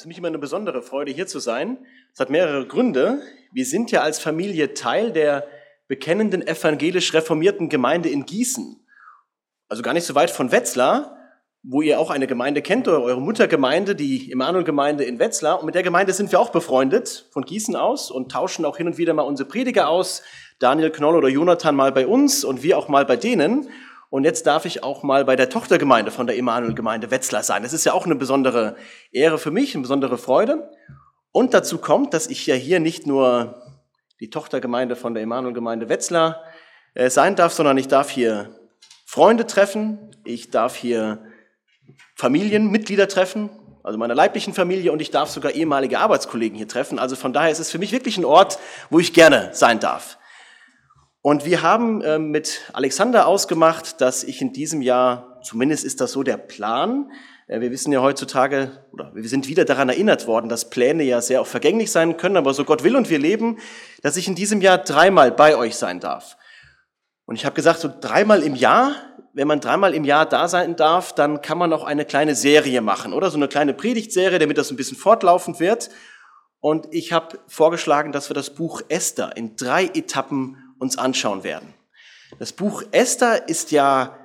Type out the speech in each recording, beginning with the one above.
Es ist für mich immer eine besondere Freude, hier zu sein. Es hat mehrere Gründe. Wir sind ja als Familie Teil der bekennenden evangelisch reformierten Gemeinde in Gießen. Also gar nicht so weit von Wetzlar, wo ihr auch eine Gemeinde kennt, eure Muttergemeinde, die Emanuel-Gemeinde in Wetzlar. Und mit der Gemeinde sind wir auch befreundet, von Gießen aus, und tauschen auch hin und wieder mal unsere Prediger aus. Daniel Knoll oder Jonathan mal bei uns und wir auch mal bei denen. Und jetzt darf ich auch mal bei der Tochtergemeinde von der Emanuel-Gemeinde Wetzlar sein. Das ist ja auch eine besondere Ehre für mich, eine besondere Freude. Und dazu kommt, dass ich ja hier nicht nur die Tochtergemeinde von der Emanuel-Gemeinde Wetzlar äh, sein darf, sondern ich darf hier Freunde treffen, ich darf hier Familienmitglieder treffen, also meiner leiblichen Familie, und ich darf sogar ehemalige Arbeitskollegen hier treffen. Also von daher ist es für mich wirklich ein Ort, wo ich gerne sein darf. Und wir haben äh, mit Alexander ausgemacht, dass ich in diesem Jahr, zumindest ist das so der Plan, äh, wir wissen ja heutzutage, oder wir sind wieder daran erinnert worden, dass Pläne ja sehr auch vergänglich sein können, aber so Gott will und wir leben, dass ich in diesem Jahr dreimal bei euch sein darf. Und ich habe gesagt, so dreimal im Jahr, wenn man dreimal im Jahr da sein darf, dann kann man auch eine kleine Serie machen, oder so eine kleine Predigtserie, damit das ein bisschen fortlaufend wird. Und ich habe vorgeschlagen, dass wir das Buch Esther in drei Etappen uns anschauen werden. Das Buch Esther ist ja,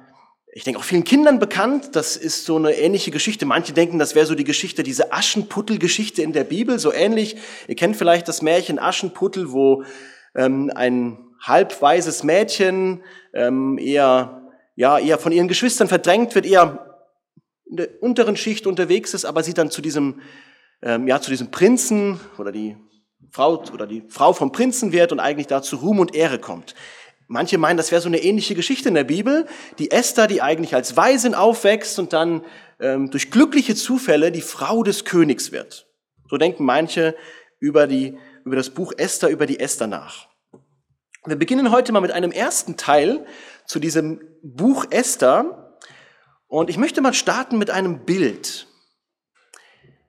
ich denke, auch vielen Kindern bekannt. Das ist so eine ähnliche Geschichte. Manche denken, das wäre so die Geschichte, diese Aschenputtel-Geschichte in der Bibel, so ähnlich. Ihr kennt vielleicht das Märchen Aschenputtel, wo ähm, ein halbweises Mädchen ähm, eher, ja, eher von ihren Geschwistern verdrängt wird, eher in der unteren Schicht unterwegs ist, aber sie dann zu diesem, ähm, ja, zu diesem Prinzen oder die Frau oder die Frau vom Prinzen wird und eigentlich da zu Ruhm und Ehre kommt. Manche meinen, das wäre so eine ähnliche Geschichte in der Bibel. Die Esther, die eigentlich als Waisin aufwächst und dann ähm, durch glückliche Zufälle die Frau des Königs wird. So denken manche über, die, über das Buch Esther, über die Esther nach. Wir beginnen heute mal mit einem ersten Teil zu diesem Buch Esther. Und ich möchte mal starten mit einem Bild.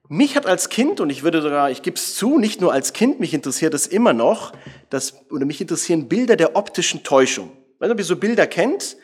Mich hat als Kind, und ich würde sogar, ich gebe es zu, nicht nur als Kind, mich interessiert es immer noch, dass, oder mich interessieren Bilder der optischen Täuschung. Wenn ihr so Bilder kennt,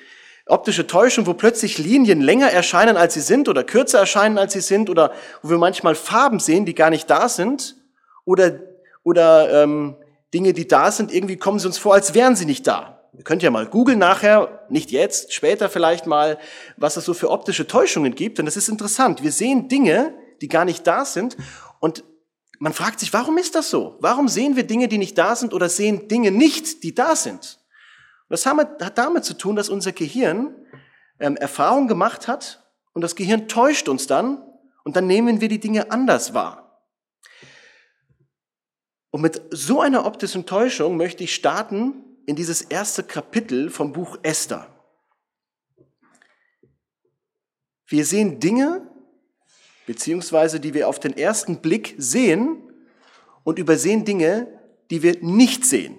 optische Täuschung, wo plötzlich Linien länger erscheinen, als sie sind, oder kürzer erscheinen, als sie sind, oder wo wir manchmal Farben sehen, die gar nicht da sind, oder, oder ähm, Dinge, die da sind, irgendwie kommen sie uns vor, als wären sie nicht da. Ihr könnt ja mal googeln nachher, nicht jetzt, später vielleicht mal, was es so für optische Täuschungen gibt, denn das ist interessant. Wir sehen Dinge, die gar nicht da sind. Und man fragt sich, warum ist das so? Warum sehen wir Dinge, die nicht da sind oder sehen Dinge nicht, die da sind? das hat damit zu tun, dass unser Gehirn ähm, Erfahrung gemacht hat und das Gehirn täuscht uns dann und dann nehmen wir die Dinge anders wahr. Und mit so einer optischen Täuschung möchte ich starten in dieses erste Kapitel vom Buch Esther. Wir sehen Dinge, beziehungsweise die wir auf den ersten Blick sehen und übersehen Dinge, die wir nicht sehen.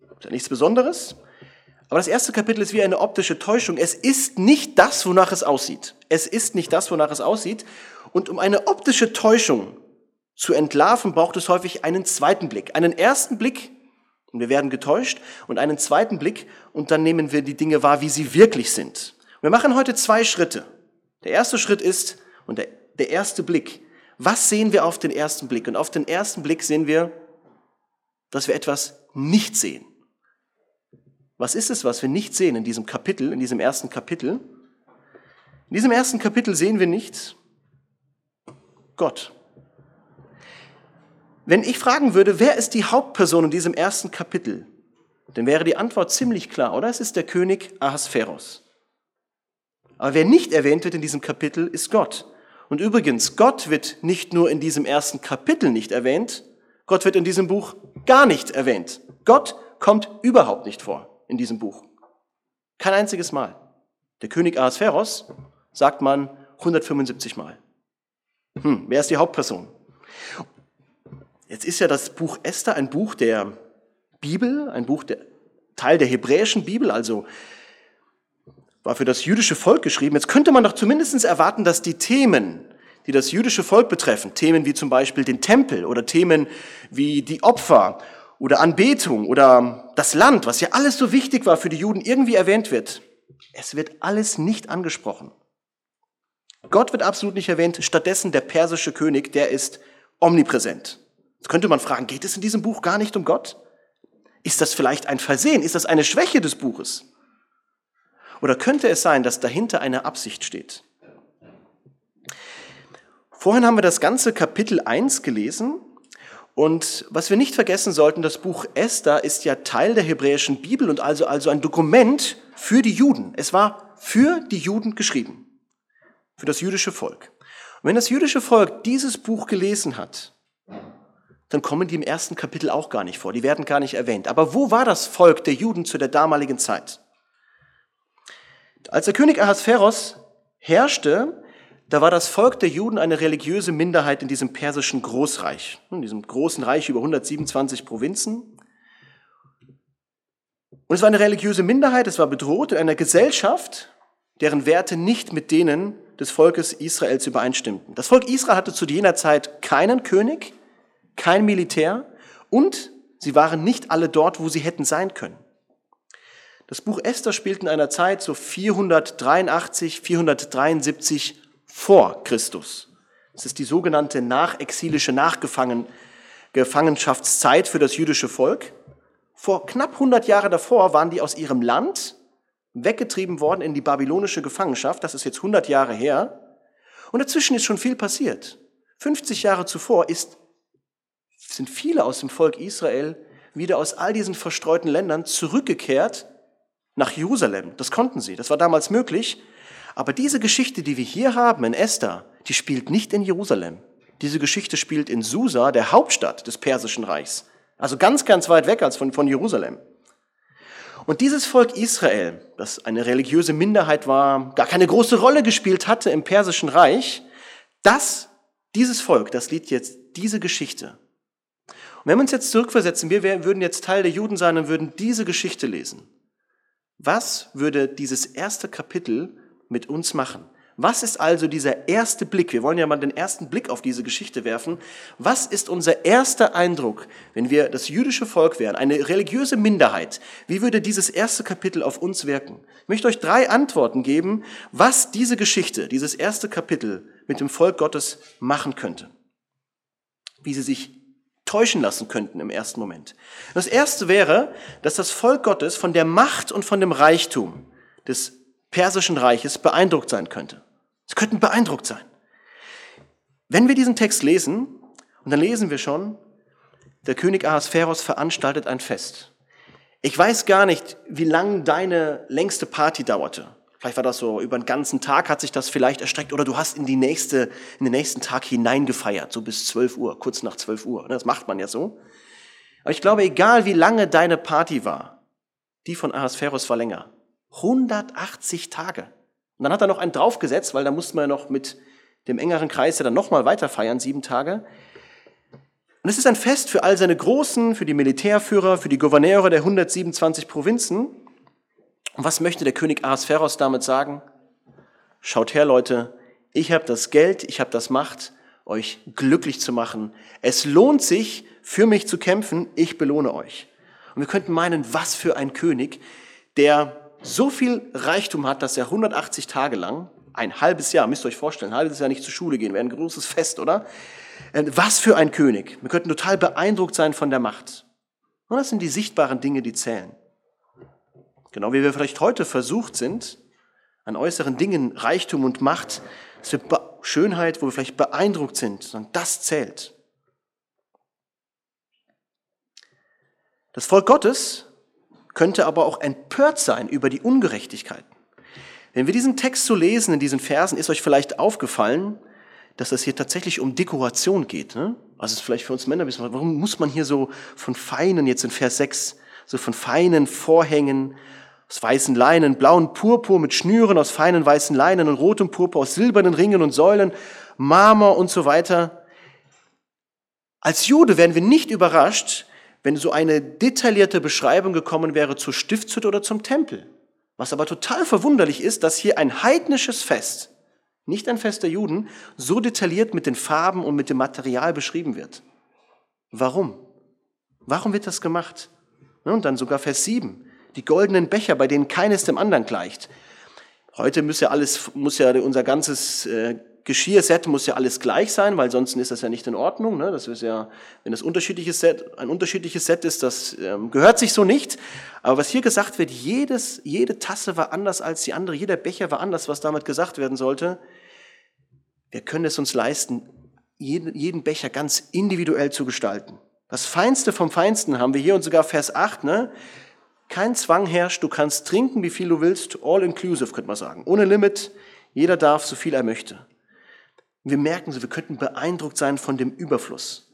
Ist ja nichts Besonderes. Aber das erste Kapitel ist wie eine optische Täuschung. Es ist nicht das, wonach es aussieht. Es ist nicht das, wonach es aussieht. Und um eine optische Täuschung zu entlarven, braucht es häufig einen zweiten Blick. Einen ersten Blick, und wir werden getäuscht, und einen zweiten Blick, und dann nehmen wir die Dinge wahr, wie sie wirklich sind. Wir machen heute zwei Schritte. Der erste Schritt ist, und der, der erste Blick. Was sehen wir auf den ersten Blick? Und auf den ersten Blick sehen wir, dass wir etwas nicht sehen. Was ist es, was wir nicht sehen in diesem Kapitel, in diesem ersten Kapitel? In diesem ersten Kapitel sehen wir nichts. Gott. Wenn ich fragen würde, wer ist die Hauptperson in diesem ersten Kapitel, dann wäre die Antwort ziemlich klar, oder? Es ist der König Ahasveros. Aber wer nicht erwähnt wird in diesem Kapitel, ist Gott. Und übrigens, Gott wird nicht nur in diesem ersten Kapitel nicht erwähnt, Gott wird in diesem Buch gar nicht erwähnt. Gott kommt überhaupt nicht vor in diesem Buch. Kein einziges Mal. Der König Ahasveros sagt man 175 Mal. Hm, wer ist die Hauptperson? Jetzt ist ja das Buch Esther ein Buch der Bibel, ein Buch der Teil der hebräischen Bibel, also war für das jüdische Volk geschrieben. Jetzt könnte man doch zumindest erwarten, dass die Themen, die das jüdische Volk betreffen, Themen wie zum Beispiel den Tempel oder Themen wie die Opfer oder Anbetung oder das Land, was ja alles so wichtig war für die Juden, irgendwie erwähnt wird. Es wird alles nicht angesprochen. Gott wird absolut nicht erwähnt, stattdessen der persische König, der ist omnipräsent. Jetzt könnte man fragen, geht es in diesem Buch gar nicht um Gott? Ist das vielleicht ein Versehen? Ist das eine Schwäche des Buches? Oder könnte es sein, dass dahinter eine Absicht steht? Vorhin haben wir das ganze Kapitel 1 gelesen und was wir nicht vergessen sollten, das Buch Esther ist ja Teil der hebräischen Bibel und also, also ein Dokument für die Juden. Es war für die Juden geschrieben, für das jüdische Volk. Und wenn das jüdische Volk dieses Buch gelesen hat, dann kommen die im ersten Kapitel auch gar nicht vor, die werden gar nicht erwähnt. Aber wo war das Volk der Juden zu der damaligen Zeit? Als der König Ahasveros herrschte, da war das Volk der Juden eine religiöse Minderheit in diesem persischen Großreich, in diesem großen Reich über 127 Provinzen. Und es war eine religiöse Minderheit, es war bedroht in einer Gesellschaft, deren Werte nicht mit denen des Volkes Israels übereinstimmten. Das Volk Israel hatte zu jener Zeit keinen König, kein Militär und sie waren nicht alle dort, wo sie hätten sein können. Das Buch Esther spielt in einer Zeit so 483, 473 vor Christus. Das ist die sogenannte nachexilische Nachgefangenschaftszeit für das jüdische Volk. Vor knapp 100 Jahren davor waren die aus ihrem Land weggetrieben worden in die babylonische Gefangenschaft. Das ist jetzt 100 Jahre her. Und dazwischen ist schon viel passiert. 50 Jahre zuvor ist, sind viele aus dem Volk Israel wieder aus all diesen verstreuten Ländern zurückgekehrt nach Jerusalem. Das konnten sie. Das war damals möglich. Aber diese Geschichte, die wir hier haben in Esther, die spielt nicht in Jerusalem. Diese Geschichte spielt in Susa, der Hauptstadt des Persischen Reichs. Also ganz, ganz weit weg als von, von Jerusalem. Und dieses Volk Israel, das eine religiöse Minderheit war, gar keine große Rolle gespielt hatte im Persischen Reich, das, dieses Volk, das liest jetzt diese Geschichte. Und wenn wir uns jetzt zurückversetzen, wir würden jetzt Teil der Juden sein und würden diese Geschichte lesen. Was würde dieses erste Kapitel mit uns machen. Was ist also dieser erste Blick? Wir wollen ja mal den ersten Blick auf diese Geschichte werfen. Was ist unser erster Eindruck, wenn wir das jüdische Volk wären, eine religiöse Minderheit? Wie würde dieses erste Kapitel auf uns wirken? Ich möchte euch drei Antworten geben, was diese Geschichte, dieses erste Kapitel mit dem Volk Gottes machen könnte. Wie sie sich täuschen lassen könnten im ersten Moment. Das erste wäre, dass das Volk Gottes von der Macht und von dem Reichtum des Persischen Reiches beeindruckt sein könnte. Sie könnten beeindruckt sein. Wenn wir diesen Text lesen, und dann lesen wir schon, der König Ahasveros veranstaltet ein Fest. Ich weiß gar nicht, wie lang deine längste Party dauerte. Vielleicht war das so, über den ganzen Tag hat sich das vielleicht erstreckt oder du hast in, die nächste, in den nächsten Tag hineingefeiert, so bis 12 Uhr, kurz nach 12 Uhr. Das macht man ja so. Aber ich glaube, egal wie lange deine Party war, die von Ahasveros war länger. 180 Tage. Und dann hat er noch einen draufgesetzt, weil da musste man ja noch mit dem engeren Kreis ja dann nochmal weiter feiern, sieben Tage. Und es ist ein Fest für all seine Großen, für die Militärführer, für die Gouverneure der 127 Provinzen. Und was möchte der König Ahasveros damit sagen? Schaut her, Leute, ich habe das Geld, ich habe das Macht, euch glücklich zu machen. Es lohnt sich, für mich zu kämpfen, ich belohne euch. Und wir könnten meinen, was für ein König, der so viel Reichtum hat, dass er 180 Tage lang, ein halbes Jahr, müsst ihr euch vorstellen, ein halbes Jahr nicht zur Schule gehen, wäre ein großes Fest, oder? Äh, was für ein König. Wir könnten total beeindruckt sein von der Macht. Und das sind die sichtbaren Dinge, die zählen. Genau wie wir vielleicht heute versucht sind, an äußeren Dingen, Reichtum und Macht, dass wir Schönheit, wo wir vielleicht beeindruckt sind, sondern das zählt. Das Volk Gottes könnte aber auch empört sein über die Ungerechtigkeiten. Wenn wir diesen Text so lesen in diesen Versen, ist euch vielleicht aufgefallen, dass es hier tatsächlich um Dekoration geht. Ne? Also es ist vielleicht für uns Männer ein bisschen, warum muss man hier so von feinen, jetzt in Vers 6, so von feinen Vorhängen, aus weißen Leinen, blauen Purpur mit Schnüren aus feinen weißen Leinen und rotem Purpur aus silbernen Ringen und Säulen, Marmor und so weiter. Als Jude werden wir nicht überrascht, wenn so eine detaillierte Beschreibung gekommen wäre zur Stiftshütte oder zum Tempel. Was aber total verwunderlich ist, dass hier ein heidnisches Fest, nicht ein Fest der Juden, so detailliert mit den Farben und mit dem Material beschrieben wird. Warum? Warum wird das gemacht? Und dann sogar Vers 7, die goldenen Becher, bei denen keines dem anderen gleicht. Heute muss ja alles, muss ja unser ganzes äh, Geschirrset muss ja alles gleich sein, weil sonst ist das ja nicht in Ordnung. Ne? Das ist ja, wenn das unterschiedliches Set, ein unterschiedliches Set ist, das ähm, gehört sich so nicht. Aber was hier gesagt wird, jedes, jede Tasse war anders als die andere, jeder Becher war anders, was damit gesagt werden sollte. Wir können es uns leisten, jeden, jeden Becher ganz individuell zu gestalten. Das Feinste vom Feinsten haben wir hier und sogar Vers 8, ne? Kein Zwang herrscht, du kannst trinken, wie viel du willst, all inclusive, könnte man sagen. Ohne Limit, jeder darf so viel er möchte. Wir merken so, wir könnten beeindruckt sein von dem Überfluss.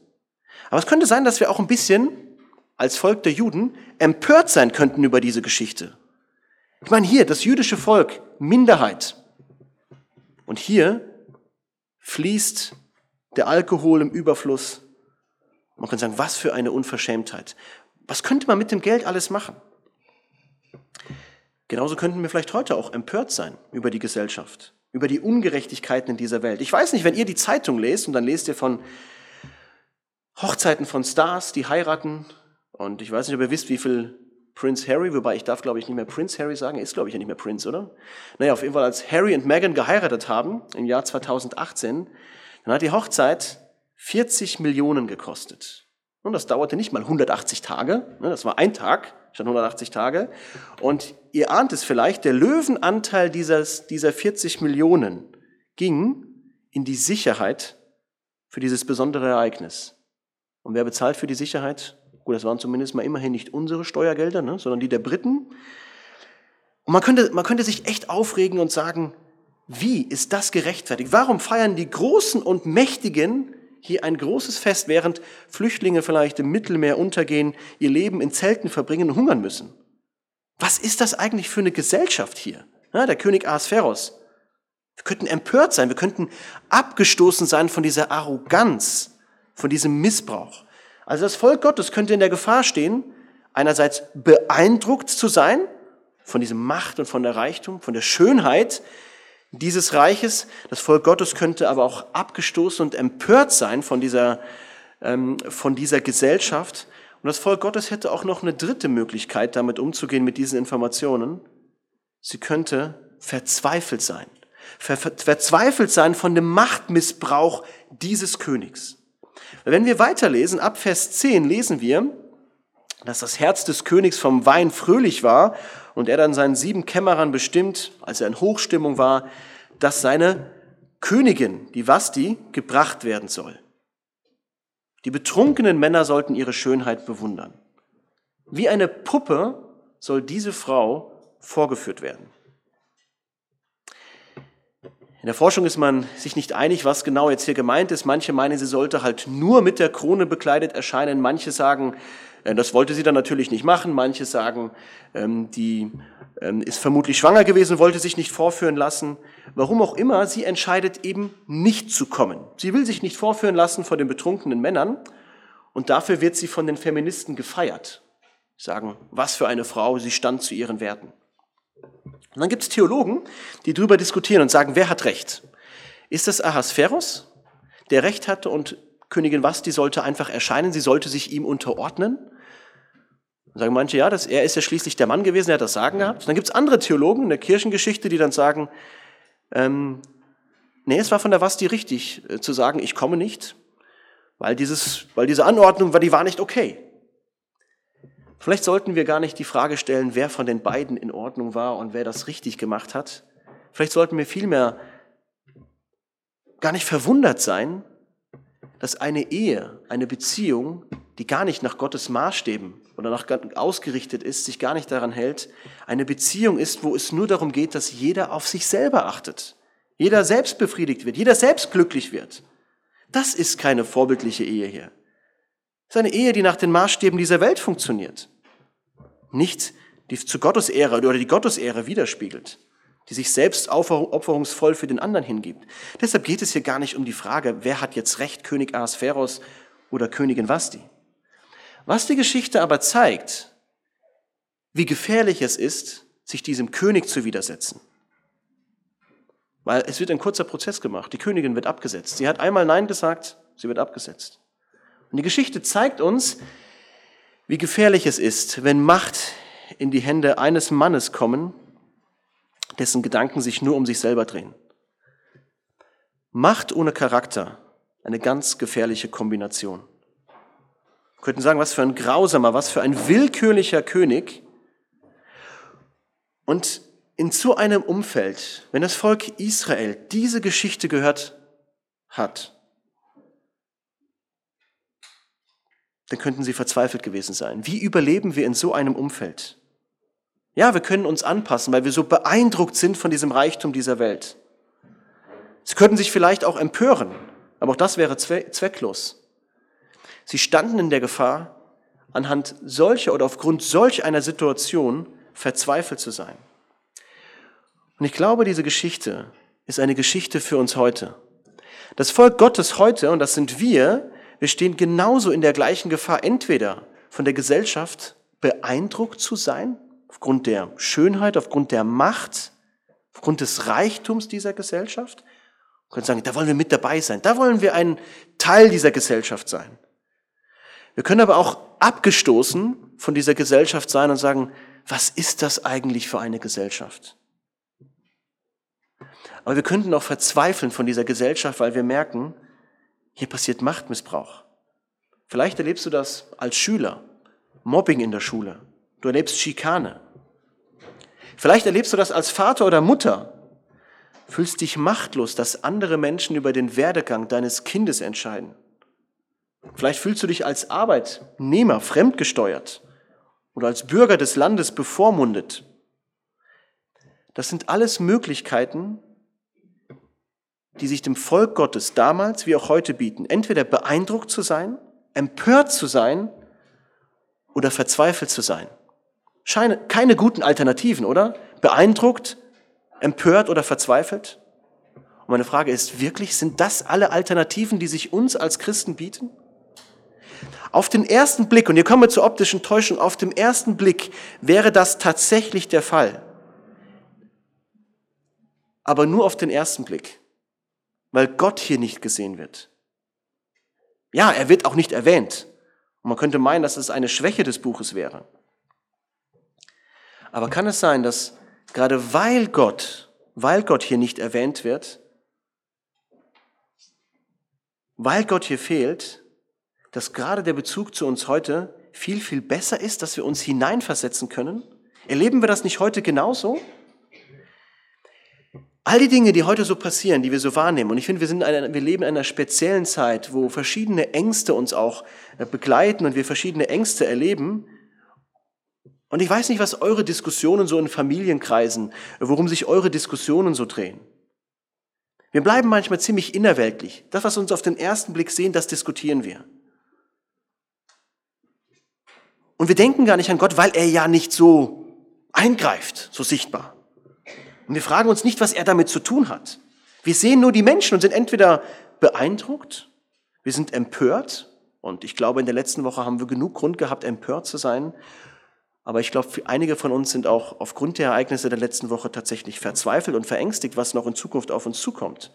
Aber es könnte sein, dass wir auch ein bisschen als Volk der Juden empört sein könnten über diese Geschichte. Ich meine, hier, das jüdische Volk, Minderheit. Und hier fließt der Alkohol im Überfluss. Man könnte sagen, was für eine Unverschämtheit. Was könnte man mit dem Geld alles machen? Genauso könnten wir vielleicht heute auch empört sein über die Gesellschaft über die Ungerechtigkeiten in dieser Welt. Ich weiß nicht, wenn ihr die Zeitung lest und dann lest ihr von Hochzeiten von Stars, die heiraten. Und ich weiß nicht, ob ihr wisst, wie viel Prince Harry, wobei ich darf, glaube ich, nicht mehr Prince Harry sagen, er ist, glaube ich, ja nicht mehr Prince, oder? Naja, auf jeden Fall, als Harry und Meghan geheiratet haben, im Jahr 2018, dann hat die Hochzeit 40 Millionen gekostet. Und das dauerte nicht mal 180 Tage, ne, das war ein Tag statt 180 Tage. Und ihr ahnt es vielleicht, der Löwenanteil dieses, dieser 40 Millionen ging in die Sicherheit für dieses besondere Ereignis. Und wer bezahlt für die Sicherheit? Gut, das waren zumindest mal immerhin nicht unsere Steuergelder, ne, sondern die der Briten. Und man könnte, man könnte sich echt aufregen und sagen, wie ist das gerechtfertigt? Warum feiern die Großen und Mächtigen hier ein großes Fest, während Flüchtlinge vielleicht im Mittelmeer untergehen, ihr Leben in Zelten verbringen und hungern müssen. Was ist das eigentlich für eine Gesellschaft hier? Ja, der König Ahasveros. Wir könnten empört sein, wir könnten abgestoßen sein von dieser Arroganz, von diesem Missbrauch. Also das Volk Gottes könnte in der Gefahr stehen, einerseits beeindruckt zu sein von diesem Macht und von der Reichtum, von der Schönheit, dieses Reiches. Das Volk Gottes könnte aber auch abgestoßen und empört sein von dieser, ähm, von dieser Gesellschaft. Und das Volk Gottes hätte auch noch eine dritte Möglichkeit, damit umzugehen mit diesen Informationen. Sie könnte verzweifelt sein. Ver verzweifelt sein von dem Machtmissbrauch dieses Königs. Wenn wir weiterlesen, ab Vers 10 lesen wir, dass das Herz des Königs vom Wein fröhlich war und er dann seinen sieben Kämmerern bestimmt, als er in Hochstimmung war, dass seine Königin, die Vasti, gebracht werden soll. Die betrunkenen Männer sollten ihre Schönheit bewundern. Wie eine Puppe soll diese Frau vorgeführt werden. In der Forschung ist man sich nicht einig, was genau jetzt hier gemeint ist. Manche meinen, sie sollte halt nur mit der Krone bekleidet erscheinen. Manche sagen, das wollte sie dann natürlich nicht machen. Manche sagen, ähm, die ähm, ist vermutlich schwanger gewesen, wollte sich nicht vorführen lassen. Warum auch immer, sie entscheidet eben nicht zu kommen. Sie will sich nicht vorführen lassen vor den betrunkenen Männern und dafür wird sie von den Feministen gefeiert. Sagen, was für eine Frau, sie stand zu ihren Werten. Und dann gibt es Theologen, die darüber diskutieren und sagen, wer hat Recht? Ist das Ahasveros, der Recht hatte und Königin Vasti sollte einfach erscheinen, sie sollte sich ihm unterordnen? Dann sagen manche, ja, das, er ist ja schließlich der Mann gewesen, er hat das Sagen gehabt. Dann gibt es andere Theologen in der Kirchengeschichte, die dann sagen, ähm, nee, es war von der Vasti richtig äh, zu sagen, ich komme nicht, weil, dieses, weil diese Anordnung, die war nicht okay. Vielleicht sollten wir gar nicht die Frage stellen, wer von den beiden in Ordnung war und wer das richtig gemacht hat. Vielleicht sollten wir vielmehr gar nicht verwundert sein, dass eine Ehe, eine Beziehung, die gar nicht nach Gottes Maßstäben oder nach ausgerichtet ist, sich gar nicht daran hält, eine Beziehung ist, wo es nur darum geht, dass jeder auf sich selber achtet, jeder selbst befriedigt wird, jeder selbst glücklich wird. Das ist keine vorbildliche Ehe hier. Das ist eine Ehe, die nach den Maßstäben dieser Welt funktioniert. Nicht die zu Gottes Ehre oder die Gottes Ehre widerspiegelt die sich selbst aufopferungsvoll für den anderen hingibt. Deshalb geht es hier gar nicht um die Frage, wer hat jetzt recht, König Ahasveros oder Königin Vasti. Was die Geschichte aber zeigt, wie gefährlich es ist, sich diesem König zu widersetzen. Weil es wird ein kurzer Prozess gemacht. Die Königin wird abgesetzt. Sie hat einmal Nein gesagt, sie wird abgesetzt. Und die Geschichte zeigt uns, wie gefährlich es ist, wenn Macht in die Hände eines Mannes kommen dessen Gedanken sich nur um sich selber drehen. Macht ohne Charakter, eine ganz gefährliche Kombination. Wir könnten sagen, was für ein grausamer, was für ein willkürlicher König. Und in so einem Umfeld, wenn das Volk Israel diese Geschichte gehört hat, dann könnten sie verzweifelt gewesen sein. Wie überleben wir in so einem Umfeld? Ja, wir können uns anpassen, weil wir so beeindruckt sind von diesem Reichtum dieser Welt. Sie könnten sich vielleicht auch empören, aber auch das wäre zwecklos. Sie standen in der Gefahr, anhand solcher oder aufgrund solch einer Situation verzweifelt zu sein. Und ich glaube, diese Geschichte ist eine Geschichte für uns heute. Das Volk Gottes heute, und das sind wir, wir stehen genauso in der gleichen Gefahr, entweder von der Gesellschaft beeindruckt zu sein, aufgrund der Schönheit, aufgrund der Macht, aufgrund des Reichtums dieser Gesellschaft. Wir können sagen, da wollen wir mit dabei sein, da wollen wir ein Teil dieser Gesellschaft sein. Wir können aber auch abgestoßen von dieser Gesellschaft sein und sagen, was ist das eigentlich für eine Gesellschaft? Aber wir könnten auch verzweifeln von dieser Gesellschaft, weil wir merken, hier passiert Machtmissbrauch. Vielleicht erlebst du das als Schüler, Mobbing in der Schule. Du erlebst Schikane. Vielleicht erlebst du das als Vater oder Mutter. Fühlst dich machtlos, dass andere Menschen über den Werdegang deines Kindes entscheiden. Vielleicht fühlst du dich als Arbeitnehmer fremdgesteuert oder als Bürger des Landes bevormundet. Das sind alles Möglichkeiten, die sich dem Volk Gottes damals wie auch heute bieten. Entweder beeindruckt zu sein, empört zu sein oder verzweifelt zu sein. Scheine, keine guten Alternativen, oder? Beeindruckt, empört oder verzweifelt? Und meine Frage ist wirklich, sind das alle Alternativen, die sich uns als Christen bieten? Auf den ersten Blick, und hier kommen wir zur optischen Täuschung, auf dem ersten Blick wäre das tatsächlich der Fall. Aber nur auf den ersten Blick weil Gott hier nicht gesehen wird. Ja, er wird auch nicht erwähnt. Und man könnte meinen, dass es eine Schwäche des Buches wäre. Aber kann es sein, dass gerade weil Gott, weil Gott hier nicht erwähnt wird, weil Gott hier fehlt, dass gerade der Bezug zu uns heute viel, viel besser ist, dass wir uns hineinversetzen können? Erleben wir das nicht heute genauso? All die Dinge, die heute so passieren, die wir so wahrnehmen, und ich finde, wir, sind eine, wir leben in einer speziellen Zeit, wo verschiedene Ängste uns auch äh, begleiten und wir verschiedene Ängste erleben. Und ich weiß nicht, was eure Diskussionen so in Familienkreisen, worum sich eure Diskussionen so drehen. Wir bleiben manchmal ziemlich innerweltlich. Das, was wir uns auf den ersten Blick sehen, das diskutieren wir. Und wir denken gar nicht an Gott, weil er ja nicht so eingreift, so sichtbar. Und wir fragen uns nicht, was er damit zu tun hat. Wir sehen nur die Menschen und sind entweder beeindruckt, wir sind empört, und ich glaube, in der letzten Woche haben wir genug Grund gehabt, empört zu sein. Aber ich glaube, einige von uns sind auch aufgrund der Ereignisse der letzten Woche tatsächlich verzweifelt und verängstigt, was noch in Zukunft auf uns zukommt.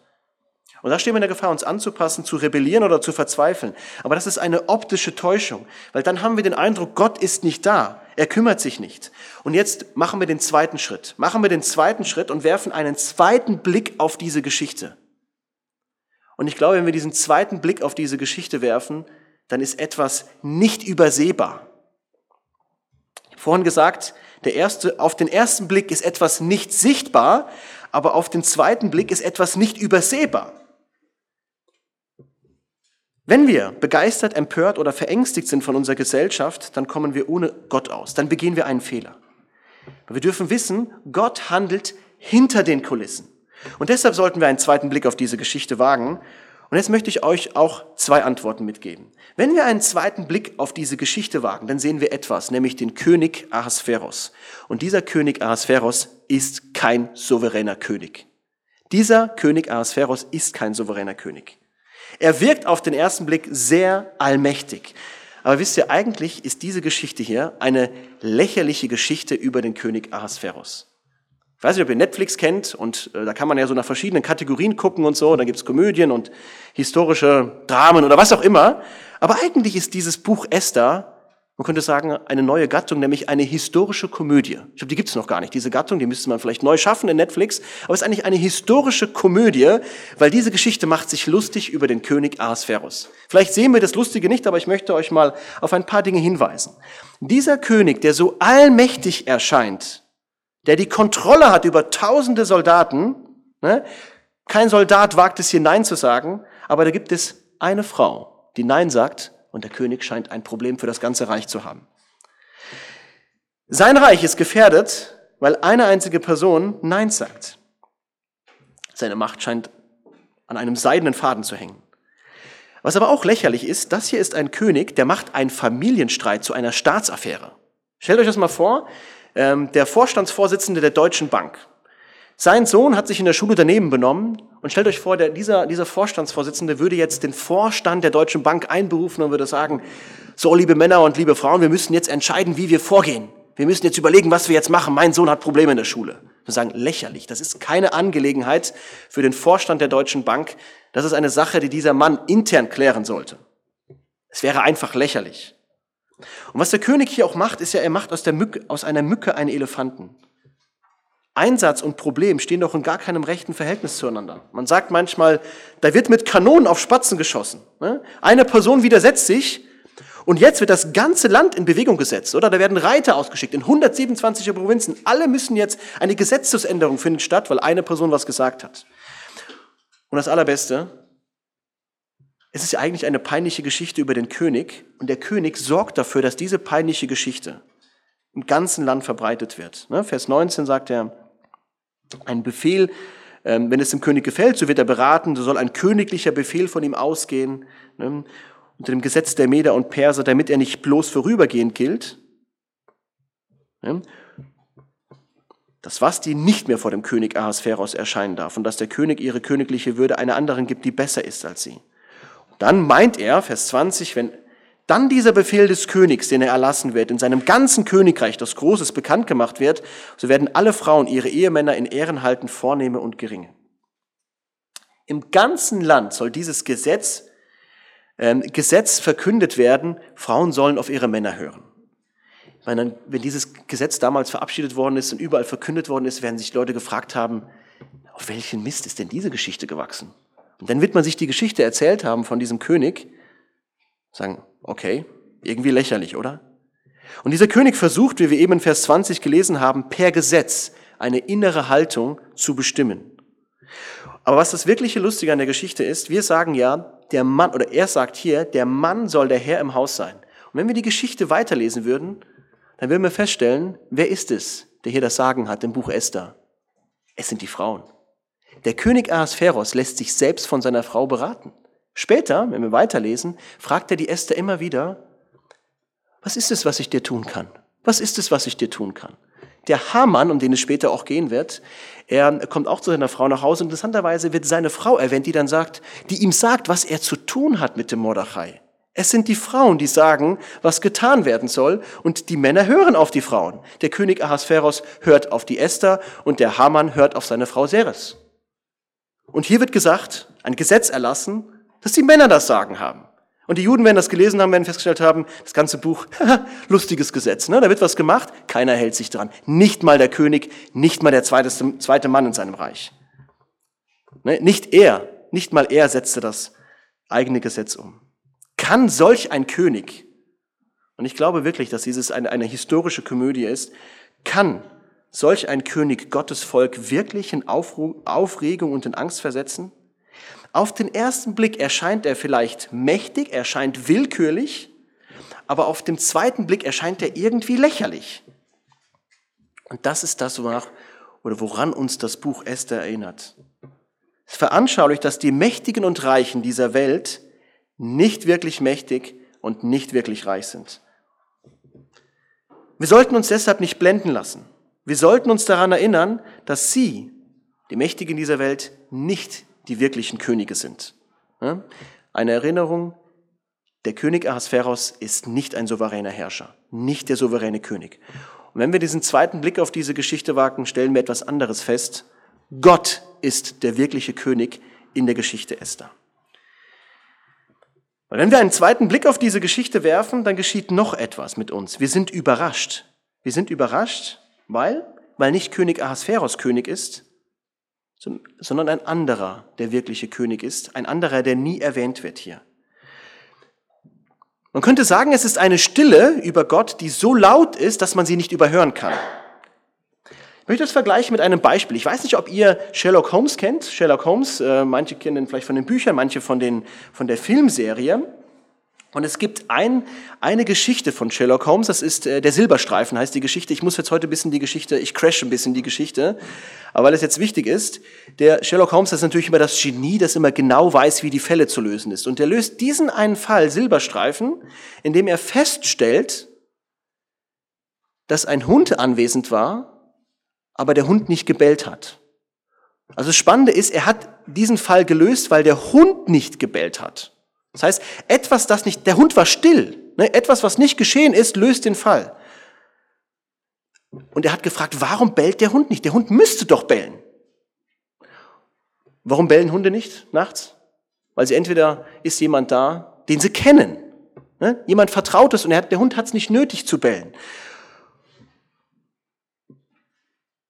Und da stehen wir in der Gefahr, uns anzupassen, zu rebellieren oder zu verzweifeln. Aber das ist eine optische Täuschung, weil dann haben wir den Eindruck, Gott ist nicht da. Er kümmert sich nicht. Und jetzt machen wir den zweiten Schritt. Machen wir den zweiten Schritt und werfen einen zweiten Blick auf diese Geschichte. Und ich glaube, wenn wir diesen zweiten Blick auf diese Geschichte werfen, dann ist etwas nicht übersehbar. Vorhin gesagt, der erste, auf den ersten Blick ist etwas nicht sichtbar, aber auf den zweiten Blick ist etwas nicht übersehbar. Wenn wir begeistert, empört oder verängstigt sind von unserer Gesellschaft, dann kommen wir ohne Gott aus. Dann begehen wir einen Fehler. wir dürfen wissen, Gott handelt hinter den Kulissen. Und deshalb sollten wir einen zweiten Blick auf diese Geschichte wagen. Und jetzt möchte ich euch auch zwei Antworten mitgeben. Wenn wir einen zweiten Blick auf diese Geschichte wagen, dann sehen wir etwas, nämlich den König Ahasveros. Und dieser König Ahasveros ist kein souveräner König. Dieser König Ahasveros ist kein souveräner König. Er wirkt auf den ersten Blick sehr allmächtig. Aber wisst ihr, eigentlich ist diese Geschichte hier eine lächerliche Geschichte über den König Ahasveros. Ich weiß nicht, ob ihr Netflix kennt und äh, da kann man ja so nach verschiedenen Kategorien gucken und so. Da gibt's Komödien und historische Dramen oder was auch immer. Aber eigentlich ist dieses Buch Esther Man könnte sagen, eine neue Gattung, nämlich eine historische Komödie. Ich glaube, die gibt es noch gar nicht. Diese Gattung, die müsste man vielleicht neu schaffen in Netflix. Aber es ist eigentlich eine historische Komödie, weil diese Geschichte macht sich lustig über den König Ahasverus. Vielleicht sehen wir das Lustige nicht, aber ich möchte euch mal auf ein paar Dinge hinweisen. Dieser König, der so allmächtig erscheint, der die Kontrolle hat über tausende Soldaten, ne? kein Soldat wagt es hier Nein zu sagen, aber da gibt es eine Frau, die Nein sagt und der König scheint ein Problem für das ganze Reich zu haben. Sein Reich ist gefährdet, weil eine einzige Person Nein sagt. Seine Macht scheint an einem seidenen Faden zu hängen. Was aber auch lächerlich ist, das hier ist ein König, der macht einen Familienstreit zu einer Staatsaffäre. Stellt euch das mal vor, ähm, der Vorstandsvorsitzende der Deutschen Bank, sein Sohn hat sich in der Schule daneben benommen und stellt euch vor, der, dieser, dieser Vorstandsvorsitzende würde jetzt den Vorstand der Deutschen Bank einberufen und würde sagen, so liebe Männer und liebe Frauen, wir müssen jetzt entscheiden, wie wir vorgehen. Wir müssen jetzt überlegen, was wir jetzt machen. Mein Sohn hat Probleme in der Schule. Wir sagen, lächerlich. Das ist keine Angelegenheit für den Vorstand der Deutschen Bank. Das ist eine Sache, die dieser Mann intern klären sollte. Es wäre einfach lächerlich. Und was der König hier auch macht, ist ja, er macht aus, der Mücke, aus einer Mücke einen Elefanten. Einsatz und Problem stehen doch in gar keinem rechten Verhältnis zueinander. Man sagt manchmal, da wird mit Kanonen auf Spatzen geschossen. Ne? Eine Person widersetzt sich und jetzt wird das ganze Land in Bewegung gesetzt, oder? Da werden Reiter ausgeschickt in 127 Provinzen. Alle müssen jetzt, eine Gesetzesänderung findet statt, weil eine Person was gesagt hat. Und das Allerbeste, es ist eigentlich eine peinliche Geschichte über den König und der König sorgt dafür, dass diese peinliche Geschichte im ganzen Land verbreitet wird. Ne? Vers 19 sagt er, ein Befehl, ähm, wenn es dem König gefällt, so wird er beraten, so soll ein königlicher Befehl von ihm ausgehen, ne, unter dem Gesetz der Meder und Perser, damit er nicht bloß vorübergehend gilt. Ne, dass Vasti nicht mehr vor dem König Ahasveros erscheinen darf und dass der König ihre königliche Würde einer anderen gibt, die besser ist als sie. Dann meint er, Vers 20, wenn dann dieser Befehl des Königs, den er erlassen wird, in seinem ganzen Königreich, das Großes bekannt gemacht wird, so werden alle Frauen ihre Ehemänner in Ehren halten, Vornehme und Geringe. Im ganzen Land soll dieses Gesetz, ähm, Gesetz verkündet werden, Frauen sollen auf ihre Männer hören. Ich meine, wenn dieses Gesetz damals verabschiedet worden ist und überall verkündet worden ist, werden sich Leute gefragt haben, auf welchen Mist ist denn diese Geschichte gewachsen? Und dann wird man sich die Geschichte erzählt haben von diesem König, sagen, Okay, irgendwie lächerlich, oder? Und dieser König versucht, wie wir eben in Vers 20 gelesen haben, per Gesetz eine innere Haltung zu bestimmen. Aber was das wirkliche Lustige an der Geschichte ist, wir sagen ja, der Mann, oder er sagt hier, der Mann soll der Herr im Haus sein. Und wenn wir die Geschichte weiterlesen würden, dann würden wir feststellen, wer ist es, der hier das Sagen hat im Buch Esther? Es sind die Frauen. Der König Ahasveros lässt sich selbst von seiner Frau beraten. Später, wenn wir weiterlesen, fragt er die Esther immer wieder, was ist es, was ich dir tun kann? Was ist es, was ich dir tun kann? Der Hamann, um den es später auch gehen wird, er kommt auch zu seiner Frau nach Hause. Interessanterweise wird seine Frau erwähnt, die dann sagt, die ihm sagt, was er zu tun hat mit dem Mordechai. Es sind die Frauen, die sagen, was getan werden soll, und die Männer hören auf die Frauen. Der König Ahasveros hört auf die Esther und der Hamann hört auf seine Frau Seres. Und hier wird gesagt, ein Gesetz erlassen, dass die Männer das Sagen haben. Und die Juden, wenn das gelesen haben, werden festgestellt haben, das ganze Buch, lustiges Gesetz, ne? da wird was gemacht, keiner hält sich dran. Nicht mal der König, nicht mal der zweite, zweite Mann in seinem Reich. Ne? Nicht er, nicht mal er setzte das eigene Gesetz um. Kann solch ein König, und ich glaube wirklich, dass dieses eine, eine historische Komödie ist, kann solch ein König Gottes Volk wirklich in Aufregung und in Angst versetzen? Auf den ersten Blick erscheint er vielleicht mächtig, erscheint willkürlich, aber auf dem zweiten Blick erscheint er irgendwie lächerlich. Und das ist das, wonach, oder woran uns das Buch Esther erinnert. Es veranschaulicht, dass die Mächtigen und Reichen dieser Welt nicht wirklich mächtig und nicht wirklich reich sind. Wir sollten uns deshalb nicht blenden lassen. Wir sollten uns daran erinnern, dass sie, die Mächtigen dieser Welt, nicht die wirklichen Könige sind. Eine Erinnerung, der König Ahasveros ist nicht ein souveräner Herrscher, nicht der souveräne König. Und wenn wir diesen zweiten Blick auf diese Geschichte wagen, stellen wir etwas anderes fest. Gott ist der wirkliche König in der Geschichte Esther. Weil wenn wir einen zweiten Blick auf diese Geschichte werfen, dann geschieht noch etwas mit uns. Wir sind überrascht. Wir sind überrascht, weil, weil nicht König Ahasveros König ist, sondern ein anderer, der wirkliche König ist, ein anderer, der nie erwähnt wird hier. Man könnte sagen, es ist eine Stille über Gott, die so laut ist, dass man sie nicht überhören kann. Ich möchte das vergleichen mit einem Beispiel. Ich weiß nicht, ob ihr Sherlock Holmes kennt. Sherlock Holmes, äh, manche kennen ihn vielleicht von den Büchern, manche von, den, von der Filmserie. Und es gibt ein, eine Geschichte von Sherlock Holmes, das ist äh, der Silberstreifen, heißt die Geschichte. Ich muss jetzt heute ein bisschen die Geschichte, ich crash ein bisschen die Geschichte, aber weil es jetzt wichtig ist, der Sherlock Holmes ist natürlich immer das Genie, das immer genau weiß, wie die Fälle zu lösen ist. Und er löst diesen einen Fall, Silberstreifen, indem er feststellt, dass ein Hund anwesend war aber der Hund nicht gebellt hat. Also das Spannende ist, er hat diesen Fall gelöst, weil der Hund nicht gebellt hat. Das heißt, etwas, das nicht, der Hund war still, ne, etwas, was nicht geschehen ist, löst den Fall. Und er hat gefragt, warum bellt der Hund nicht? Der Hund müsste doch bellen. Warum bellen Hunde nicht nachts? Weil sie entweder ist jemand da, den sie kennen. Ne? Jemand vertraut es und hat, der Hund hat es nicht nötig zu bellen.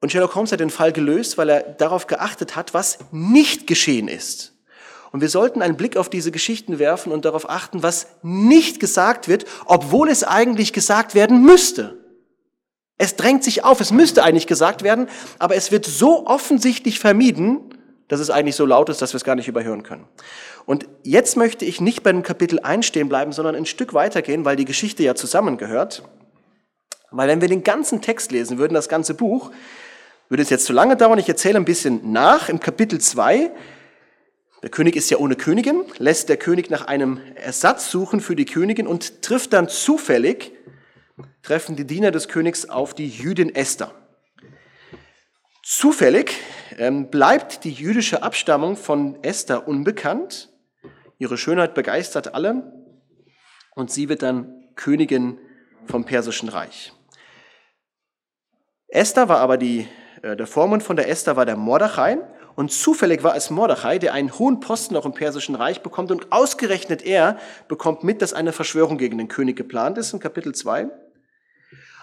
Und Sherlock Holmes hat den Fall gelöst, weil er darauf geachtet hat, was nicht geschehen ist. Und wir sollten einen Blick auf diese Geschichten werfen und darauf achten, was nicht gesagt wird, obwohl es eigentlich gesagt werden müsste. Es drängt sich auf, es müsste eigentlich gesagt werden, aber es wird so offensichtlich vermieden, dass es eigentlich so laut ist, dass wir es gar nicht überhören können. Und jetzt möchte ich nicht bei dem Kapitel 1 stehen bleiben, sondern ein Stück weitergehen, weil die Geschichte ja zusammengehört. Weil wenn wir den ganzen Text lesen würden, das ganze Buch, würde es jetzt zu lange dauern, ich erzähle ein bisschen nach. Im Kapitel 2, der König ist ja ohne Königin, lässt der König nach einem Ersatz suchen für die Königin und trifft dann zufällig, treffen die Diener des Königs auf die Jüdin Esther. Zufällig ähm, bleibt die jüdische Abstammung von Esther unbekannt. Ihre Schönheit begeistert alle und sie wird dann Königin vom Persischen Reich. Esther war aber die äh, der Vormund von der Esther war der Mordechai. Und zufällig war es Mordechai, der einen hohen Posten auch im Persischen Reich bekommt. Und ausgerechnet er bekommt mit, dass eine Verschwörung gegen den König geplant ist in Kapitel 2.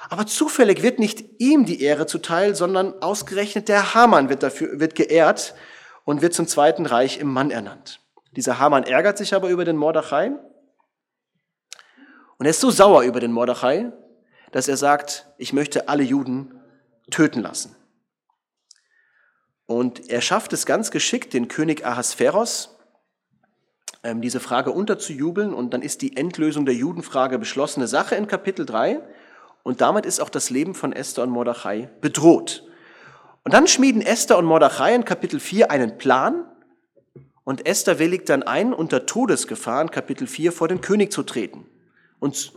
Aber zufällig wird nicht ihm die Ehre zuteil, sondern ausgerechnet der Haman wird dafür, wird geehrt und wird zum Zweiten Reich im Mann ernannt. Dieser Haman ärgert sich aber über den Mordechai. Und er ist so sauer über den Mordechai, dass er sagt, ich möchte alle Juden töten lassen. Und er schafft es ganz geschickt, den König Ahasveros ähm, diese Frage unterzujubeln. Und dann ist die Endlösung der Judenfrage beschlossene Sache in Kapitel 3. Und damit ist auch das Leben von Esther und Mordechai bedroht. Und dann schmieden Esther und Mordechai in Kapitel 4 einen Plan. Und Esther willigt dann ein, unter Todesgefahr in Kapitel 4 vor den König zu treten und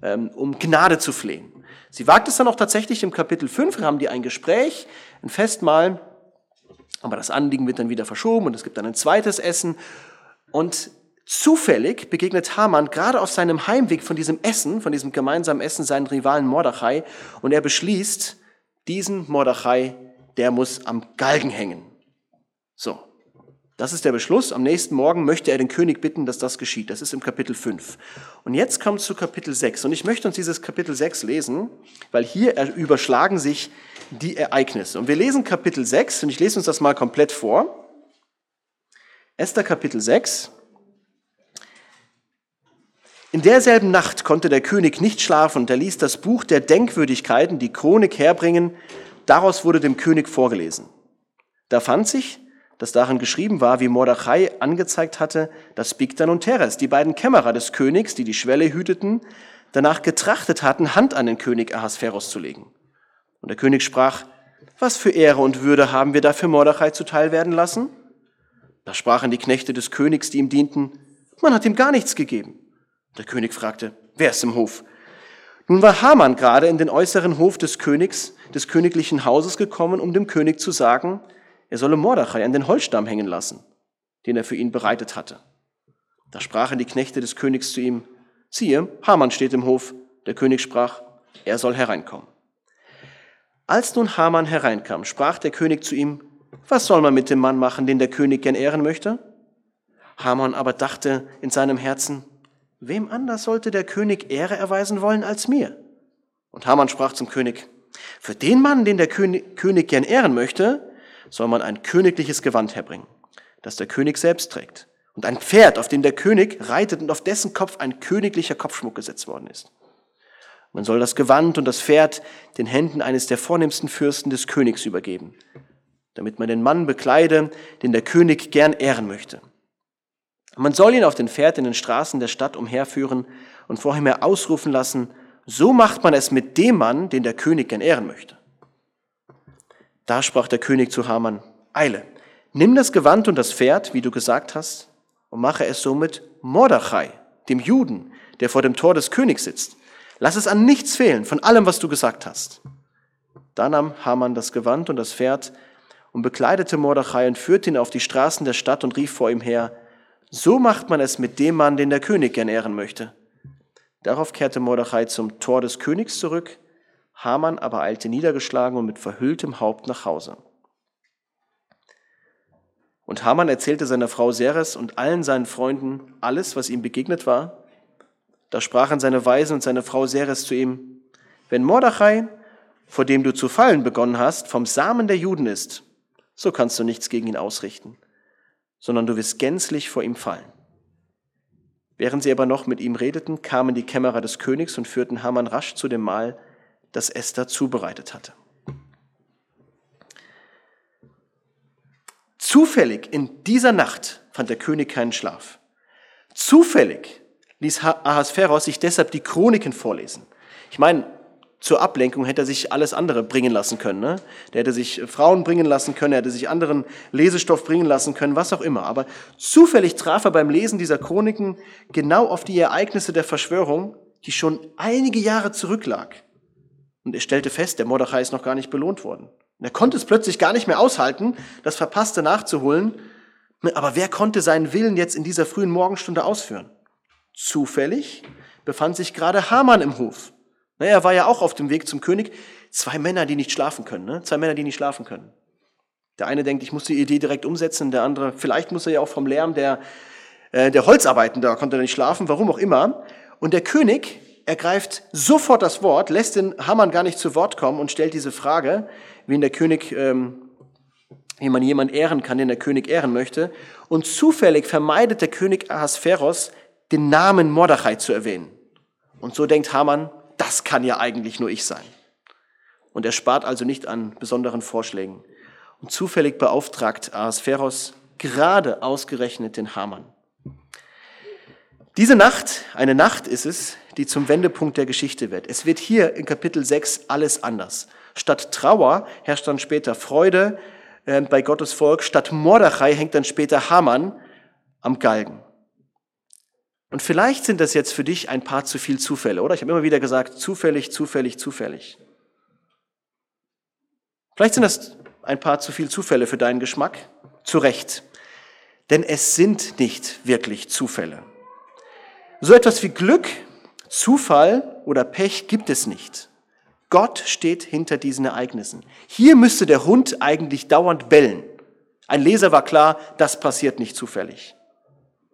ähm, um Gnade zu flehen. Sie wagt es dann auch tatsächlich im Kapitel 5, haben die ein Gespräch, ein Festmahl aber das Anliegen wird dann wieder verschoben und es gibt dann ein zweites Essen. Und zufällig begegnet Haman gerade auf seinem Heimweg von diesem Essen, von diesem gemeinsamen Essen, seinen Rivalen Mordechai. Und er beschließt, diesen Mordechai, der muss am Galgen hängen. So. Das ist der Beschluss. Am nächsten Morgen möchte er den König bitten, dass das geschieht. Das ist im Kapitel 5. Und jetzt kommt zu Kapitel 6. Und ich möchte uns dieses Kapitel 6 lesen, weil hier überschlagen sich die Ereignisse. Und wir lesen Kapitel 6 und ich lese uns das mal komplett vor. Esther Kapitel 6. In derselben Nacht konnte der König nicht schlafen und er ließ das Buch der Denkwürdigkeiten, die Chronik, herbringen. Daraus wurde dem König vorgelesen. Da fand sich, dass darin geschrieben war, wie Mordechai angezeigt hatte, dass Bigdan und Teres, die beiden Kämmerer des Königs, die die Schwelle hüteten, danach getrachtet hatten, Hand an den König Ahasveros zu legen. Und der König sprach, was für Ehre und Würde haben wir dafür Mordechai zuteil werden lassen? Da sprachen die Knechte des Königs, die ihm dienten, man hat ihm gar nichts gegeben. Der König fragte, wer ist im Hof? Nun war Haman gerade in den äußeren Hof des Königs, des königlichen Hauses gekommen, um dem König zu sagen, er solle Mordechai an den Holzstamm hängen lassen, den er für ihn bereitet hatte. Da sprachen die Knechte des Königs zu ihm, siehe, Haman steht im Hof. Der König sprach, er soll hereinkommen. Als nun Haman hereinkam, sprach der König zu ihm, was soll man mit dem Mann machen, den der König gern ehren möchte? Haman aber dachte in seinem Herzen, wem anders sollte der König Ehre erweisen wollen als mir? Und Haman sprach zum König, für den Mann, den der König, König gern ehren möchte, soll man ein königliches Gewand herbringen, das der König selbst trägt. Und ein Pferd, auf dem der König reitet und auf dessen Kopf ein königlicher Kopfschmuck gesetzt worden ist. Man soll das Gewand und das Pferd den Händen eines der vornehmsten Fürsten des Königs übergeben, damit man den Mann bekleide, den der König gern ehren möchte. Man soll ihn auf den Pferd in den Straßen der Stadt umherführen und vor ihm her ausrufen lassen, so macht man es mit dem Mann, den der König gern ehren möchte. Da sprach der König zu Haman, Eile, nimm das Gewand und das Pferd, wie du gesagt hast, und mache es somit Mordechai, dem Juden, der vor dem Tor des Königs sitzt. Lass es an nichts fehlen von allem, was du gesagt hast. Da nahm Haman das Gewand und das Pferd und bekleidete Mordechai und führte ihn auf die Straßen der Stadt und rief vor ihm her, so macht man es mit dem Mann, den der König gern ehren möchte. Darauf kehrte Mordechai zum Tor des Königs zurück, Haman aber eilte niedergeschlagen und mit verhülltem Haupt nach Hause. Und Haman erzählte seiner Frau Seres und allen seinen Freunden alles, was ihm begegnet war. Da sprachen seine Weisen und seine Frau Seres zu ihm, wenn Mordechai, vor dem du zu fallen begonnen hast, vom Samen der Juden ist, so kannst du nichts gegen ihn ausrichten, sondern du wirst gänzlich vor ihm fallen. Während sie aber noch mit ihm redeten, kamen die Kämmerer des Königs und führten Haman rasch zu dem Mahl, das Esther zubereitet hatte. Zufällig in dieser Nacht fand der König keinen Schlaf. Zufällig ließ Ahasveros sich deshalb die Chroniken vorlesen. Ich meine, zur Ablenkung hätte er sich alles andere bringen lassen können. Ne? Der hätte sich Frauen bringen lassen können, er hätte sich anderen Lesestoff bringen lassen können, was auch immer. Aber zufällig traf er beim Lesen dieser Chroniken genau auf die Ereignisse der Verschwörung, die schon einige Jahre zurücklag. Und er stellte fest, der Mordechai ist noch gar nicht belohnt worden. Und er konnte es plötzlich gar nicht mehr aushalten, das Verpasste nachzuholen. Aber wer konnte seinen Willen jetzt in dieser frühen Morgenstunde ausführen? Zufällig befand sich gerade Haman im Hof. Er war ja auch auf dem Weg zum König. Zwei Männer, die nicht schlafen können. Ne? Zwei Männer, die nicht schlafen können. Der eine denkt, ich muss die Idee direkt umsetzen. Der andere, vielleicht muss er ja auch vom Lärm der, äh, der Holzarbeiten, da konnte er nicht schlafen, warum auch immer. Und der König ergreift sofort das Wort, lässt den Haman gar nicht zu Wort kommen und stellt diese Frage, wie der König, ähm, wie man jemanden ehren kann, den der König ehren möchte. Und zufällig vermeidet der König Ahasveros, den Namen Mordechai zu erwähnen. Und so denkt Haman, das kann ja eigentlich nur ich sein. Und er spart also nicht an besonderen Vorschlägen. Und zufällig beauftragt Ahasveros gerade ausgerechnet den Haman. Diese Nacht, eine Nacht ist es, die zum Wendepunkt der Geschichte wird. Es wird hier in Kapitel 6 alles anders. Statt Trauer herrscht dann später Freude äh, bei Gottes Volk. Statt Mordechai hängt dann später Haman am Galgen. Und vielleicht sind das jetzt für dich ein paar zu viel Zufälle, oder? Ich habe immer wieder gesagt, zufällig, zufällig, zufällig. Vielleicht sind das ein paar zu viel Zufälle für deinen Geschmack. Zu Recht. Denn es sind nicht wirklich Zufälle. So etwas wie Glück, Zufall oder Pech gibt es nicht. Gott steht hinter diesen Ereignissen. Hier müsste der Hund eigentlich dauernd bellen. Ein Leser war klar, das passiert nicht zufällig.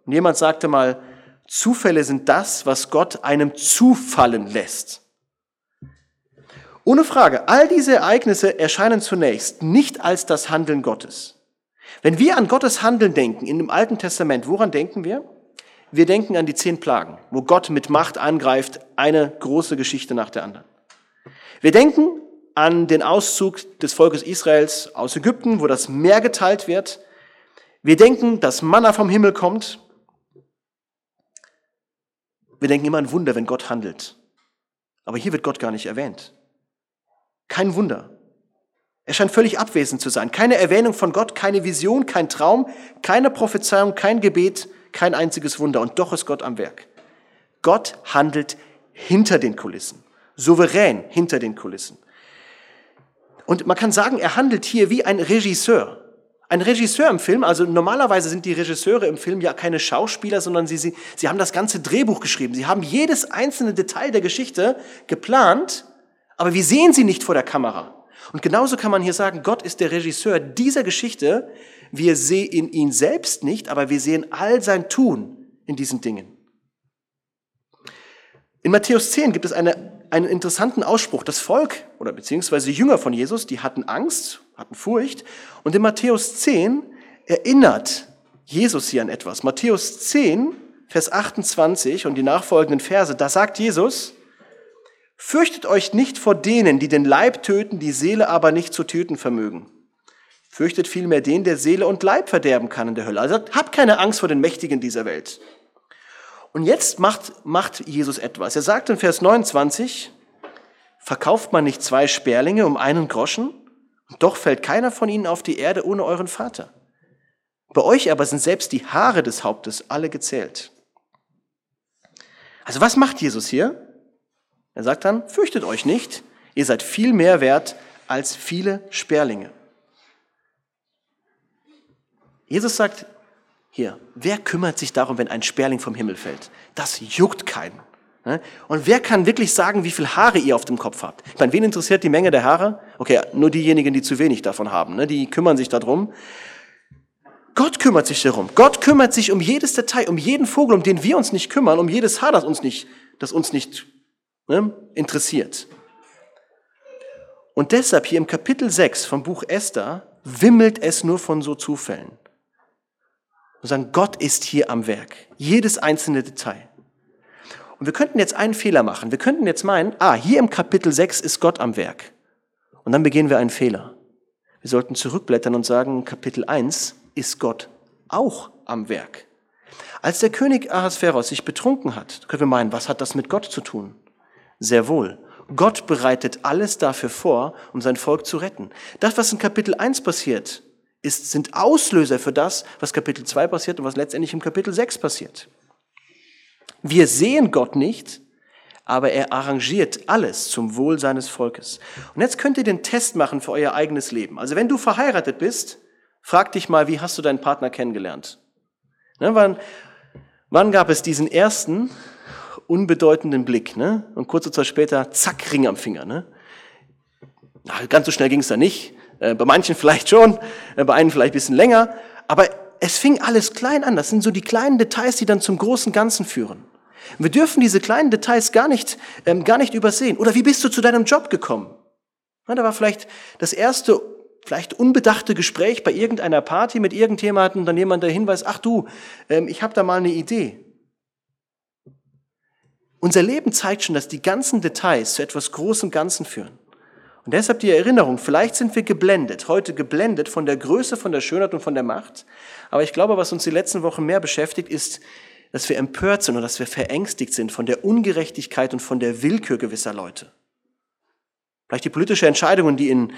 Und jemand sagte mal, Zufälle sind das, was Gott einem zufallen lässt. Ohne Frage, all diese Ereignisse erscheinen zunächst nicht als das Handeln Gottes. Wenn wir an Gottes Handeln denken in dem Alten Testament, woran denken wir? Wir denken an die zehn Plagen, wo Gott mit Macht angreift, eine große Geschichte nach der anderen. Wir denken an den Auszug des Volkes Israels aus Ägypten, wo das Meer geteilt wird. Wir denken, dass Manna vom Himmel kommt wir denken immer an Wunder, wenn Gott handelt. Aber hier wird Gott gar nicht erwähnt. Kein Wunder. Er scheint völlig abwesend zu sein. Keine Erwähnung von Gott, keine Vision, kein Traum, keine Prophezeiung, kein Gebet, kein einziges Wunder. Und doch ist Gott am Werk. Gott handelt hinter den Kulissen, souverän hinter den Kulissen. Und man kann sagen, er handelt hier wie ein Regisseur. Ein Regisseur im Film, also normalerweise sind die Regisseure im Film ja keine Schauspieler, sondern sie, sie, sie haben das ganze Drehbuch geschrieben. Sie haben jedes einzelne Detail der Geschichte geplant, aber wir sehen sie nicht vor der Kamera. Und genauso kann man hier sagen, Gott ist der Regisseur dieser Geschichte. Wir sehen ihn selbst nicht, aber wir sehen all sein Tun in diesen Dingen. In Matthäus 10 gibt es eine, einen interessanten Ausspruch. Das Volk oder beziehungsweise Jünger von Jesus, die hatten Angst, hatten Furcht. Und in Matthäus 10 erinnert Jesus hier an etwas. Matthäus 10, Vers 28 und die nachfolgenden Verse, da sagt Jesus, Fürchtet euch nicht vor denen, die den Leib töten, die Seele aber nicht zu töten vermögen. Fürchtet vielmehr den, der Seele und Leib verderben kann in der Hölle. Also habt keine Angst vor den Mächtigen dieser Welt. Und jetzt macht, macht Jesus etwas. Er sagt in Vers 29, verkauft man nicht zwei Sperlinge um einen Groschen? Und doch fällt keiner von ihnen auf die Erde ohne euren Vater. Bei euch aber sind selbst die Haare des Hauptes alle gezählt. Also was macht Jesus hier? Er sagt dann, fürchtet euch nicht, ihr seid viel mehr wert als viele Sperlinge. Jesus sagt, hier, wer kümmert sich darum, wenn ein Sperling vom Himmel fällt? Das juckt keinen. Ne? Und wer kann wirklich sagen, wie viel Haare ihr auf dem Kopf habt? Ich meine, wen interessiert die Menge der Haare? Okay, nur diejenigen, die zu wenig davon haben, ne? die kümmern sich darum. Gott kümmert sich darum. Gott kümmert sich um jedes Detail, um jeden Vogel, um den wir uns nicht kümmern, um jedes Haar, das uns nicht, das uns nicht ne, interessiert. Und deshalb hier im Kapitel 6 vom Buch Esther wimmelt es nur von so Zufällen. Wir sagen, Gott ist hier am Werk. Jedes einzelne Detail. Und wir könnten jetzt einen Fehler machen. Wir könnten jetzt meinen, ah, hier im Kapitel 6 ist Gott am Werk. Und dann begehen wir einen Fehler. Wir sollten zurückblättern und sagen, Kapitel 1 ist Gott auch am Werk. Als der König Ahasveros sich betrunken hat, können wir meinen, was hat das mit Gott zu tun? Sehr wohl. Gott bereitet alles dafür vor, um sein Volk zu retten. Das, was in Kapitel 1 passiert, ist, sind Auslöser für das, was Kapitel 2 passiert und was letztendlich im Kapitel 6 passiert. Wir sehen Gott nicht, aber er arrangiert alles zum Wohl seines Volkes. Und jetzt könnt ihr den Test machen für euer eigenes Leben. Also wenn du verheiratet bist, frag dich mal, wie hast du deinen Partner kennengelernt? Ne, wann, wann gab es diesen ersten unbedeutenden Blick. Ne? Und kurze Zeit später, zack, Ring am Finger. Ne? Ach, ganz so schnell ging es da nicht. Äh, bei manchen vielleicht schon, äh, bei einem vielleicht ein bisschen länger. Aber es fing alles klein an. Das sind so die kleinen Details, die dann zum großen Ganzen führen. Wir dürfen diese kleinen Details gar nicht, ähm, gar nicht übersehen. Oder wie bist du zu deinem Job gekommen? Ja, da war vielleicht das erste, vielleicht unbedachte Gespräch bei irgendeiner Party mit irgendjemandem, dann jemand der Hinweis, ach du, ähm, ich habe da mal eine Idee. Unser Leben zeigt schon, dass die ganzen Details zu etwas Großem Ganzen führen. Und deshalb die Erinnerung, vielleicht sind wir geblendet, heute geblendet von der Größe, von der Schönheit und von der Macht. Aber ich glaube, was uns die letzten Wochen mehr beschäftigt, ist, dass wir empört sind und dass wir verängstigt sind von der Ungerechtigkeit und von der Willkür gewisser Leute. Vielleicht die politische Entscheidungen, die in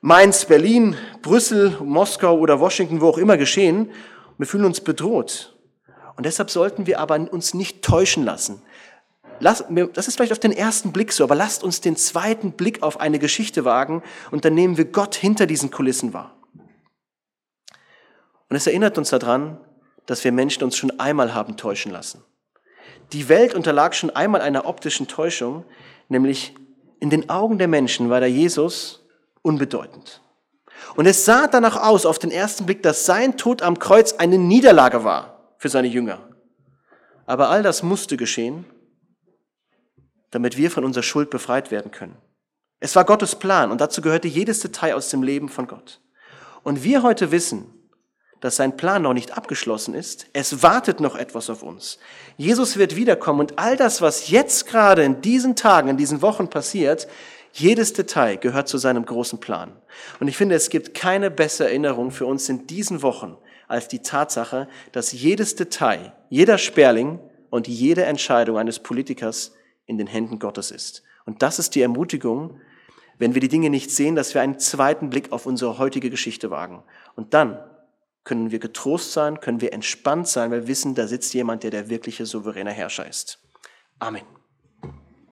Mainz, Berlin, Brüssel, Moskau oder Washington, wo auch immer geschehen. Wir fühlen uns bedroht. Und deshalb sollten wir aber uns nicht täuschen lassen Lass, das ist vielleicht auf den ersten Blick so, aber lasst uns den zweiten Blick auf eine Geschichte wagen und dann nehmen wir Gott hinter diesen Kulissen wahr. Und es erinnert uns daran, dass wir Menschen uns schon einmal haben täuschen lassen. Die Welt unterlag schon einmal einer optischen Täuschung, nämlich in den Augen der Menschen war der Jesus unbedeutend. Und es sah danach aus, auf den ersten Blick, dass sein Tod am Kreuz eine Niederlage war für seine Jünger. Aber all das musste geschehen, damit wir von unserer Schuld befreit werden können. Es war Gottes Plan und dazu gehörte jedes Detail aus dem Leben von Gott. Und wir heute wissen, dass sein Plan noch nicht abgeschlossen ist. Es wartet noch etwas auf uns. Jesus wird wiederkommen und all das, was jetzt gerade in diesen Tagen, in diesen Wochen passiert, jedes Detail gehört zu seinem großen Plan. Und ich finde, es gibt keine bessere Erinnerung für uns in diesen Wochen als die Tatsache, dass jedes Detail, jeder Sperling und jede Entscheidung eines Politikers in den Händen Gottes ist. Und das ist die Ermutigung, wenn wir die Dinge nicht sehen, dass wir einen zweiten Blick auf unsere heutige Geschichte wagen. Und dann können wir getrost sein, können wir entspannt sein, weil wir wissen, da sitzt jemand, der der wirkliche souveräne Herrscher ist. Amen.